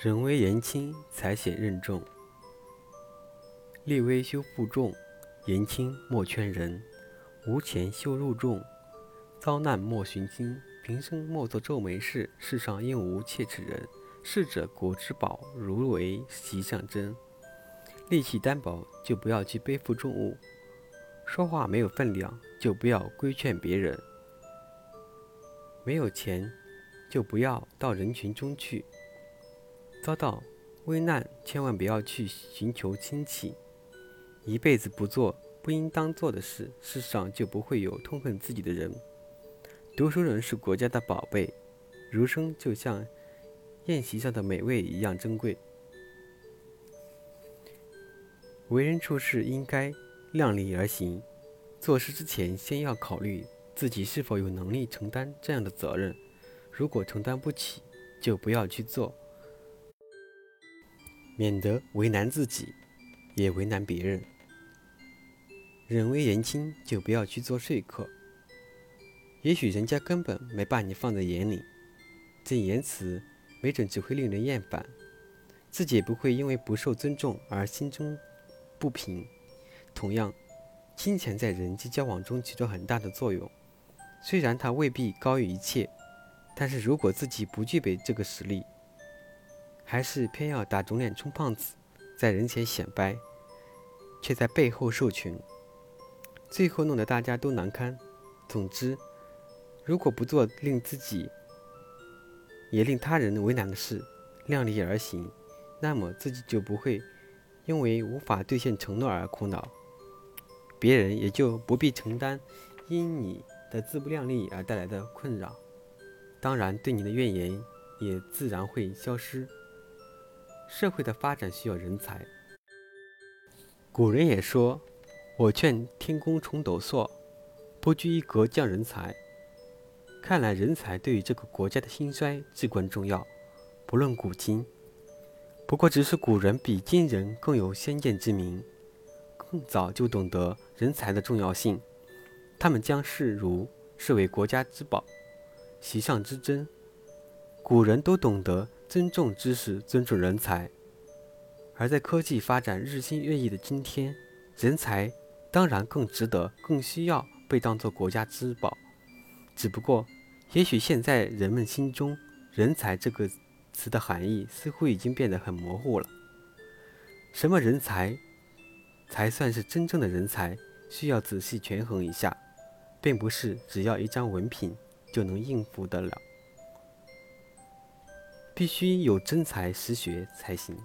人微言轻，才显任重；力微修负重，言轻莫劝人。无钱修入众，遭难莫寻亲。平生莫做皱眉事，世上应无切齿人。逝者国之宝，如为席上珍。力气单薄，就不要去背负重物；说话没有分量，就不要规劝别人。没有钱，就不要到人群中去。遭到危难，千万不要去寻求亲戚。一辈子不做不应当做的事，世上就不会有痛恨自己的人。读书人是国家的宝贝，儒生就像宴席上的美味一样珍贵。为人处事应该量力而行，做事之前先要考虑自己是否有能力承担这样的责任。如果承担不起，就不要去做。免得为难自己，也为难别人。人微言轻，就不要去做说客。也许人家根本没把你放在眼里，这言辞没准只会令人厌烦，自己也不会因为不受尊重而心中不平。同样，金钱在人际交往中起着很大的作用，虽然它未必高于一切，但是如果自己不具备这个实力，还是偏要打肿脸充胖子，在人前显摆，却在背后受穷，最后弄得大家都难堪。总之，如果不做令自己也令他人为难的事，量力而行，那么自己就不会因为无法兑现承诺而苦恼，别人也就不必承担因你的自不量力而带来的困扰。当然，对你的怨言也自然会消失。社会的发展需要人才。古人也说：“我劝天公重抖擞，不拘一格降人才。”看来人才对于这个国家的兴衰至关重要，不论古今。不过，只是古人比今人更有先见之明，更早就懂得人才的重要性。他们将士儒视为国家之宝，席上之珍。古人都懂得。尊重知识，尊重人才。而在科技发展日新月异的今天，人才当然更值得、更需要被当作国家之宝。只不过，也许现在人们心中“人才”这个词的含义似乎已经变得很模糊了。什么人才才算是真正的人才？需要仔细权衡一下，并不是只要一张文凭就能应付得了。必须有真才实学才行。